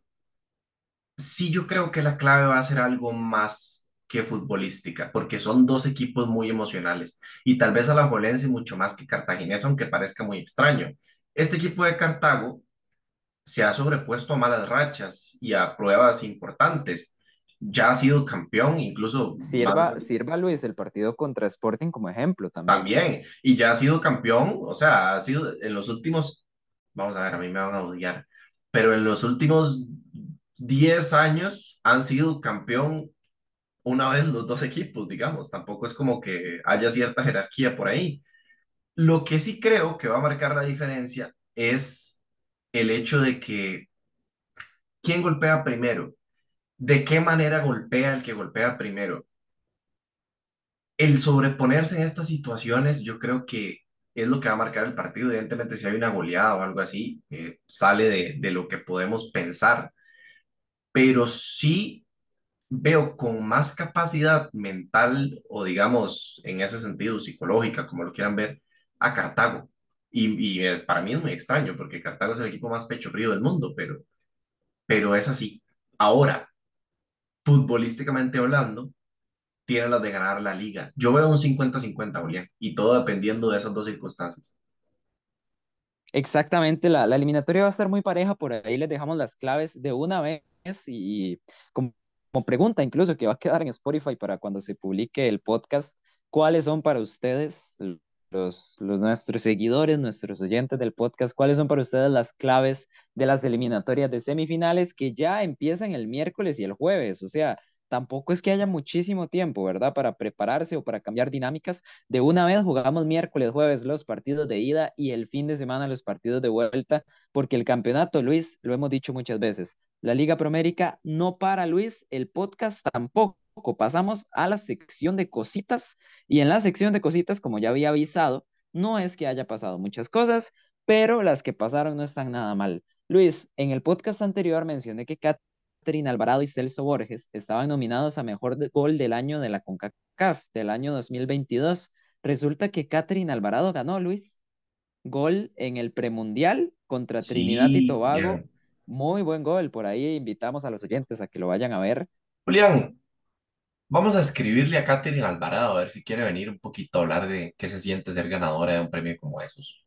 sí yo creo que la clave va a ser algo más que futbolística, porque son dos equipos muy emocionales y tal vez a la Jolense mucho más que Cartaginés, aunque parezca muy extraño. Este equipo de Cartago se ha sobrepuesto a malas rachas y a pruebas importantes. Ya ha sido campeón, incluso... Sirva, sirva Luis el partido contra Sporting como ejemplo también. También, y ya ha sido campeón, o sea, ha sido en los últimos, vamos a ver, a mí me van a odiar, pero en los últimos 10 años han sido campeón una vez los dos equipos, digamos, tampoco es como que haya cierta jerarquía por ahí. Lo que sí creo que va a marcar la diferencia es el hecho de que ¿Quién golpea primero? ¿De qué manera golpea el que golpea primero? El sobreponerse en estas situaciones, yo creo que es lo que va a marcar el partido. Evidentemente, si hay una goleada o algo así, eh, sale de, de lo que podemos pensar, pero sí veo con más capacidad mental o digamos en ese sentido psicológica, como lo quieran ver, a Cartago. Y, y eh, para mí es muy extraño porque Cartago es el equipo más pecho frío del mundo, pero, pero es así. Ahora, futbolísticamente hablando, tiene las de ganar la liga. Yo veo un 50-50, Julián, y todo dependiendo de esas dos circunstancias. Exactamente, la, la eliminatoria va a estar muy pareja, por ahí les dejamos las claves de una vez y como, como pregunta incluso que va a quedar en Spotify para cuando se publique el podcast, ¿cuáles son para ustedes los, nuestros seguidores, nuestros oyentes del podcast, cuáles son para ustedes las claves de las eliminatorias de semifinales que ya empiezan el miércoles y el jueves? O sea, tampoco es que haya muchísimo tiempo, ¿verdad? Para prepararse o para cambiar dinámicas. De una vez jugamos miércoles, jueves los partidos de ida y el fin de semana los partidos de vuelta, porque el campeonato, Luis, lo hemos dicho muchas veces, la Liga Promérica no para, Luis, el podcast tampoco. Pasamos a la sección de cositas y en la sección de cositas, como ya había avisado, no es que haya pasado muchas cosas, pero las que pasaron no están nada mal. Luis, en el podcast anterior mencioné que Catherine Alvarado y Celso Borges estaban nominados a Mejor Gol del año de la CONCACAF del año 2022. Resulta que Catherine Alvarado ganó, Luis. Gol en el premundial contra Trinidad y Tobago. Muy buen gol. Por ahí invitamos a los oyentes a que lo vayan a ver. Julián, vamos a escribirle a Katherine Alvarado a ver si quiere venir un poquito a hablar de qué se siente ser ganadora de un premio como esos.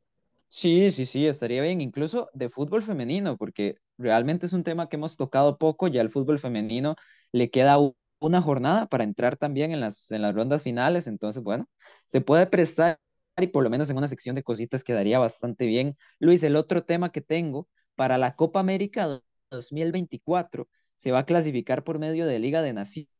Sí, sí, sí, estaría bien, incluso de fútbol femenino, porque realmente es un tema que hemos tocado poco, ya el fútbol femenino le queda una jornada para entrar también en las, en las rondas finales, entonces, bueno, se puede prestar y por lo menos en una sección de cositas quedaría bastante bien. Luis, el otro tema que tengo para la Copa América do- 2024 se va a clasificar por medio de Liga de Naciones,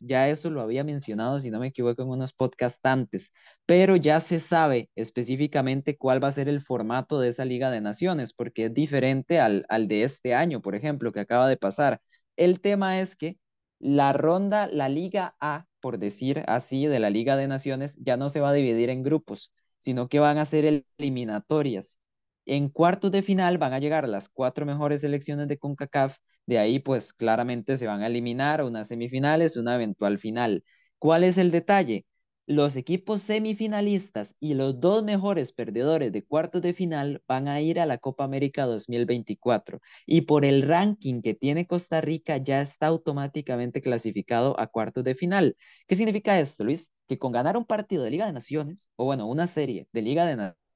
ya eso lo había mencionado, si no me equivoco, en unos podcasts antes pero ya se sabe específicamente cuál va a ser el formato de esa Liga de Naciones, porque es diferente al, al de este año, por ejemplo, que acaba de pasar. El tema es que la ronda, la Liga A, por decir así, de la Liga de Naciones, ya no se va a dividir en grupos, sino que van a ser eliminatorias. En cuartos de final van a llegar las cuatro mejores selecciones de CONCACAF, de ahí pues claramente se van a eliminar unas semifinales, una eventual final. ¿Cuál es el detalle? Los equipos semifinalistas y los dos mejores perdedores de cuartos de final van a ir a la Copa América 2024 y por el ranking que tiene Costa Rica ya está automáticamente clasificado a cuartos de final. ¿Qué significa esto, Luis? Que con ganar un partido de Liga de Naciones, o bueno, una serie de Liga de Naciones,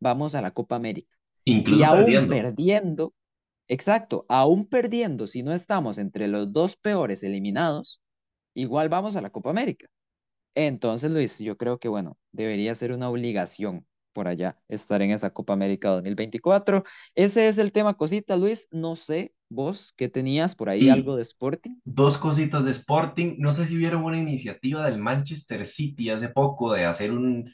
vamos a la Copa América. Y Incluso aún perdiendo. perdiendo, exacto, aún perdiendo, si no estamos entre los dos peores eliminados, igual vamos a la Copa América. Entonces, Luis, yo creo que, bueno, debería ser una obligación por allá estar en esa Copa América 2024. Ese es el tema, cosita, Luis. No sé, vos, ¿qué tenías por ahí algo de Sporting? dos cositas de Sporting. No sé si vieron una iniciativa del Manchester City hace poco de hacer un,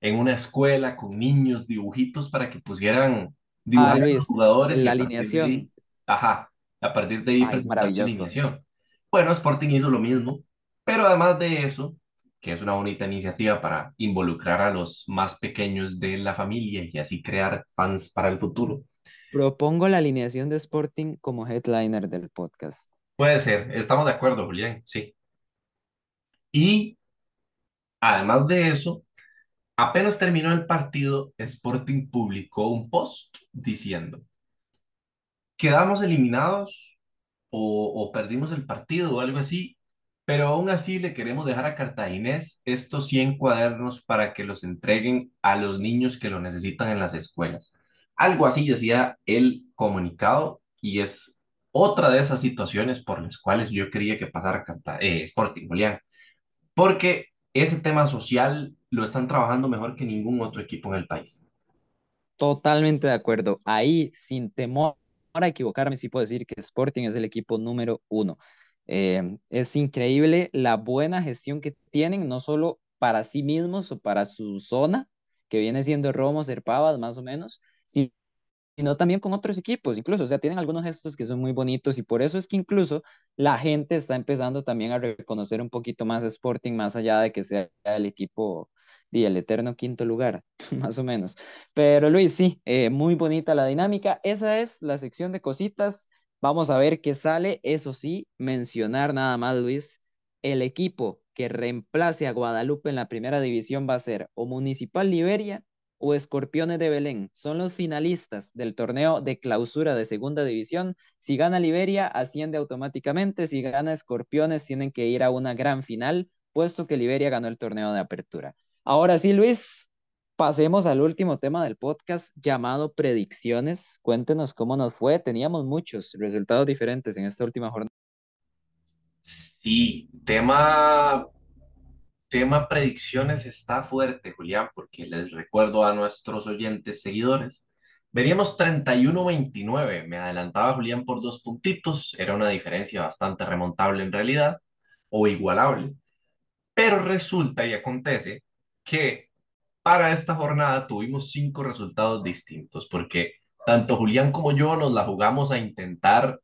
en una escuela con niños dibujitos para que pusieran, Ah, dibujar a los Luis, jugadores la a partir de ahí, alineación. ajá, a partir de ahí Ay, presentar la maravilloso. alineación. Bueno, Sporting hizo lo mismo, pero además de eso, que es una bonita iniciativa para involucrar a los más pequeños de la familia y así crear fans para el futuro. Propongo la alineación de Sporting como headliner del podcast. Puede ser, estamos de acuerdo, Julián, sí. Y además de eso, apenas terminó el partido, Sporting publicó un post diciendo, quedamos eliminados o, perdimos el partido o algo así, pero aún así le queremos dejar a Cartaginés estos 100 cuadernos para que los entreguen a los niños que lo necesitan en las escuelas. Algo así decía el comunicado y es otra de esas situaciones por las cuales yo quería que pasara Carta- eh, Sporting, Julián, porque ese tema social lo están trabajando mejor que ningún otro equipo en el país. Totalmente de acuerdo. Ahí, sin temor a equivocarme, sí puedo decir que Sporting es el equipo número uno. Eh, es increíble la buena gestión que tienen, no solo para sí mismos o para su zona, que viene siendo Romo, Serpavas, más o menos, sino también con otros equipos, incluso, o sea, tienen algunos gestos que son muy bonitos y por eso es que incluso la gente está empezando también a reconocer un poquito más Sporting, más allá de que sea el equipo y el eterno quinto lugar, más o menos. Pero Luis, sí, eh, muy bonita la dinámica. Esa es la sección de cositas. Vamos a ver qué sale. Eso sí, mencionar nada más, Luis, el equipo que reemplace a Guadalupe en la primera división va a ser o Municipal Liberia o Escorpiones de Belén. Son los finalistas del torneo de clausura de segunda división. Si gana Liberia, asciende automáticamente. Si gana Escorpiones, tienen que ir a una gran final, puesto que Liberia ganó el torneo de apertura. Ahora sí, Luis, pasemos al último tema del podcast llamado predicciones. Cuéntenos cómo nos fue. Teníamos muchos resultados diferentes en esta última jornada. Sí, tema tema predicciones está fuerte, Julián, porque les recuerdo a nuestros oyentes seguidores. Veríamos 31-29. Me adelantaba Julián por dos puntitos. Era una diferencia bastante remontable en realidad, o igualable. Pero resulta y acontece que para esta jornada tuvimos cinco resultados distintos, porque tanto Julián como yo nos la jugamos a intentar,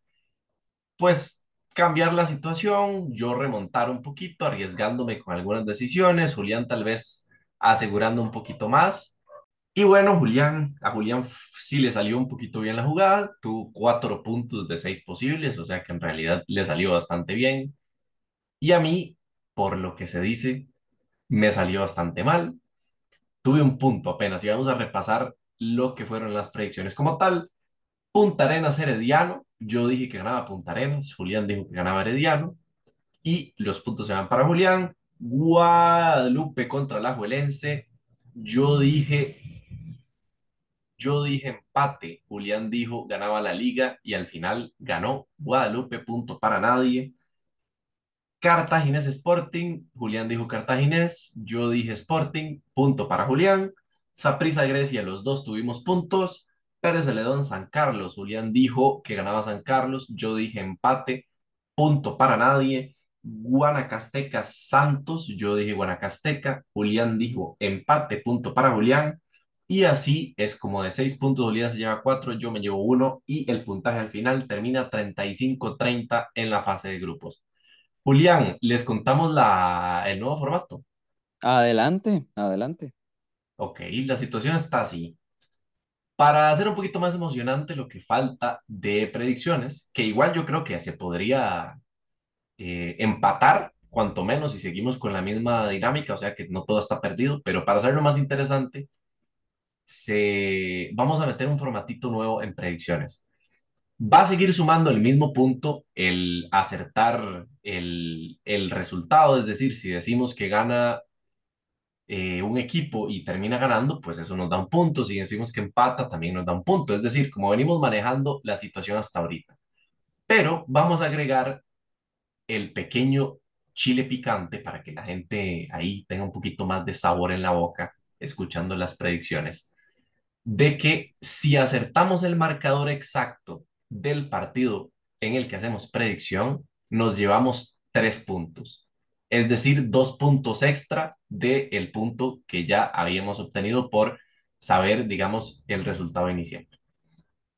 pues, cambiar la situación, yo remontar un poquito, arriesgándome con algunas decisiones, Julián tal vez asegurando un poquito más. Y bueno, Julián, a Julián sí le salió un poquito bien la jugada, tuvo cuatro puntos de seis posibles, o sea que en realidad le salió bastante bien. Y a mí, por lo que se dice, me salió bastante mal. Tuve un punto apenas y vamos a repasar lo que fueron las predicciones como tal. Punta Arenas Herediano, yo dije que ganaba Punta Arenas, Julián dijo que ganaba Herediano y los puntos se van para Julián. Guadalupe contra la Juelense, yo dije yo dije empate, Julián dijo ganaba la liga y al final ganó Guadalupe, punto para nadie. Cartaginés Sporting, Julián dijo Cartaginés, yo dije Sporting, punto para Julián. Saprissa Grecia, los dos tuvimos puntos. Pérez Celedón San Carlos, Julián dijo que ganaba San Carlos, yo dije empate, punto para nadie. Guanacasteca Santos, yo dije Guanacasteca, Julián dijo empate, punto para Julián. Y así es como de seis puntos, Julián se lleva cuatro, yo me llevo uno y el puntaje al final termina 35-30 en la fase de grupos. Julián, ¿les contamos la, el nuevo formato? Adelante, adelante. Ok, la situación está así. Para hacer un poquito más emocionante lo que falta de predicciones, que igual yo creo que se podría eh, empatar, cuanto menos, si seguimos con la misma dinámica, o sea que no todo está perdido, pero para hacerlo más interesante, se... vamos a meter un formatito nuevo en predicciones. Va a seguir sumando el mismo punto el acertar el, el resultado, es decir, si decimos que gana eh, un equipo y termina ganando, pues eso nos da un punto. Si decimos que empata, también nos da un punto. Es decir, como venimos manejando la situación hasta ahorita. Pero vamos a agregar el pequeño chile picante para que la gente ahí tenga un poquito más de sabor en la boca escuchando las predicciones. De que si acertamos el marcador exacto del partido en el que hacemos predicción, nos llevamos tres puntos. Es decir, dos puntos extra del el punto que ya habíamos obtenido por saber, digamos, el resultado inicial.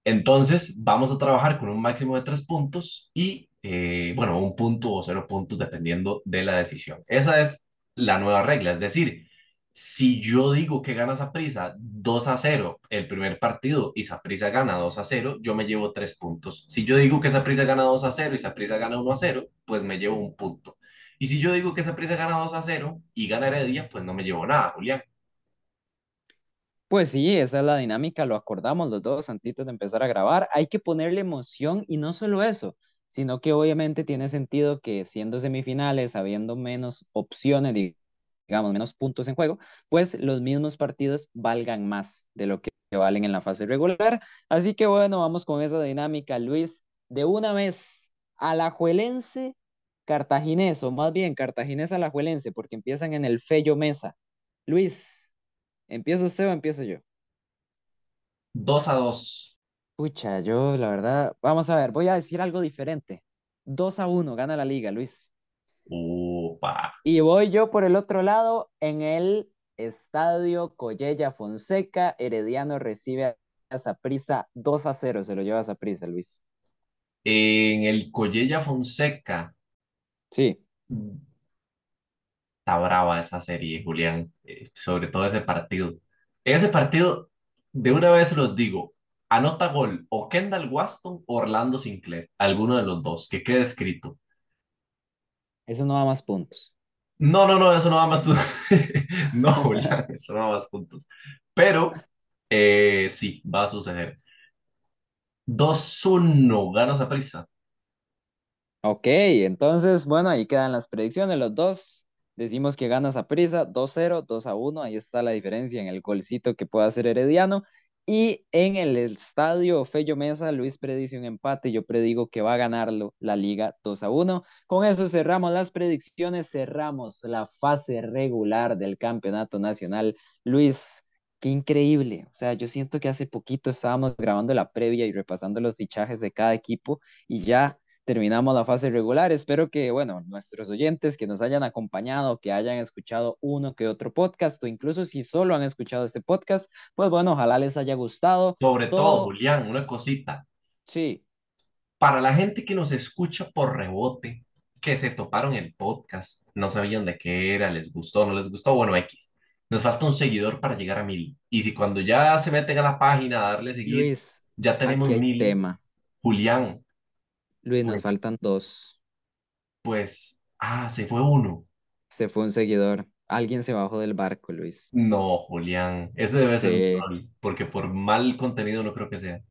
Entonces, vamos a trabajar con un máximo de tres puntos y, eh, bueno, un punto o cero puntos dependiendo de la decisión. Esa es la nueva regla. Es decir, si yo digo que gana Saprissa 2 a 0 el primer partido y Saprissa gana 2 a 0, yo me llevo 3 puntos. Si yo digo que Saprissa gana 2 a 0 y Saprissa gana 1 a 0, pues me llevo un punto. Y si yo digo que Saprissa gana 2 a 0 y gana Heredia, pues no me llevo nada, Julián. Pues sí, esa es la dinámica, lo acordamos los dos antes de empezar a grabar. Hay que ponerle emoción y no solo eso, sino que obviamente tiene sentido que siendo semifinales, habiendo menos opciones, digamos, menos puntos en juego, pues los mismos partidos valgan más de lo que valen en la fase regular. Así que bueno, vamos con esa dinámica, Luis. De una vez, Alajuelense, Cartaginés, o más bien Cartaginés Alajuelense, porque empiezan en el Fello Mesa. Luis, ¿empiezo usted o empiezo yo? 2 a 2. Pucha, yo la verdad, vamos a ver, voy a decir algo diferente. 2 a 1, gana la liga, Luis. Upa. Y voy yo por el otro lado en el Estadio Collella Fonseca. Herediano recibe Saprissa 2 a 0, se lo lleva a Saprissa, Luis. En el Collella Fonseca, Sí. está brava esa serie, Julián, eh, sobre todo ese partido. En ese partido, de una vez los digo, anota gol o Kendall Waston o Orlando Sinclair, alguno de los dos, que quede escrito. Eso no da más puntos. No, no, no, eso no da más puntos. No, Julián, eso no da más puntos. Pero eh, sí, va a suceder. 2-1, ganas a prisa. Ok, entonces, bueno, ahí quedan las predicciones. Los dos decimos que ganas a prisa, 2-0, 2-1. Ahí está la diferencia en el golcito que pueda hacer Herediano. Y en el estadio Fello Mesa, Luis predice un empate. Yo predigo que va a ganarlo la liga 2 a 1. Con eso cerramos las predicciones, cerramos la fase regular del campeonato nacional. Luis, qué increíble. O sea, yo siento que hace poquito estábamos grabando la previa y repasando los fichajes de cada equipo y ya terminamos la fase regular. Espero que, bueno, nuestros oyentes que nos hayan acompañado, que hayan escuchado uno que otro podcast, o incluso si solo han escuchado este podcast, pues bueno, ojalá les haya gustado. Sobre todo, Julián, una cosita. Sí. Para la gente que nos escucha por rebote, que se toparon el podcast, no sabían de qué era, les gustó, no les gustó, bueno, X. Nos falta un seguidor para llegar a mil. Y si cuando ya se meten a la página a darle seguir, Luis, ya tenemos mil. tema. Julián, Luis, nos Pues- faltan dos. pues, ah, se fue uno. Se fue un seguidor. Alguien se bajó del barco, Luis. No, Julián, ese debe ser Sí. un troll, porque por mal contenido no creo que sea.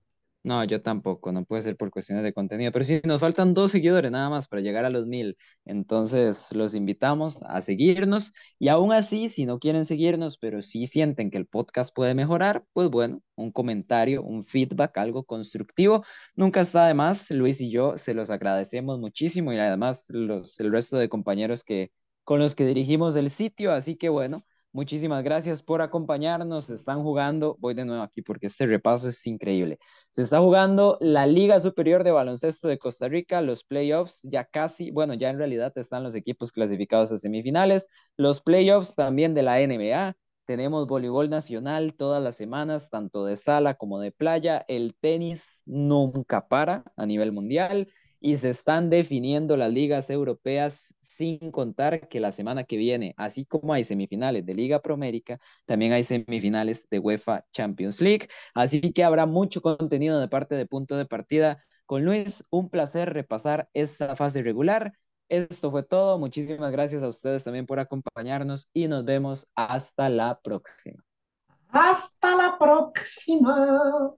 No, yo tampoco, no puede ser por cuestiones de contenido, pero sí, nos faltan dos seguidores nada más para llegar a los mil. Entonces, los invitamos a seguirnos y aún así, si no quieren seguirnos, pero sí sienten que el podcast puede mejorar, pues bueno, un comentario, un feedback, algo constructivo, nunca está de más. Luis y yo se los agradecemos muchísimo y además los, el resto de compañeros que, con los que dirigimos el sitio, así que bueno. Muchísimas gracias por acompañarnos. Se están jugando, voy de nuevo aquí porque este repaso es increíble. Se está jugando la Liga Superior de Baloncesto de Costa Rica, los playoffs ya casi, bueno, ya en realidad están los equipos clasificados a semifinales, los playoffs también de la NBA. Tenemos voleibol nacional todas las semanas, tanto de sala como de playa. El tenis nunca para a nivel mundial y se están definiendo las ligas europeas sin contar que la semana que viene, así como hay semifinales de Liga Promérica, también hay semifinales de UEFA Champions League. Así que habrá mucho contenido de parte de punto de partida. Con Luis, un placer repasar esta fase regular. Esto fue todo. Muchísimas gracias a ustedes también por acompañarnos y nos vemos hasta la próxima. Hasta la próxima.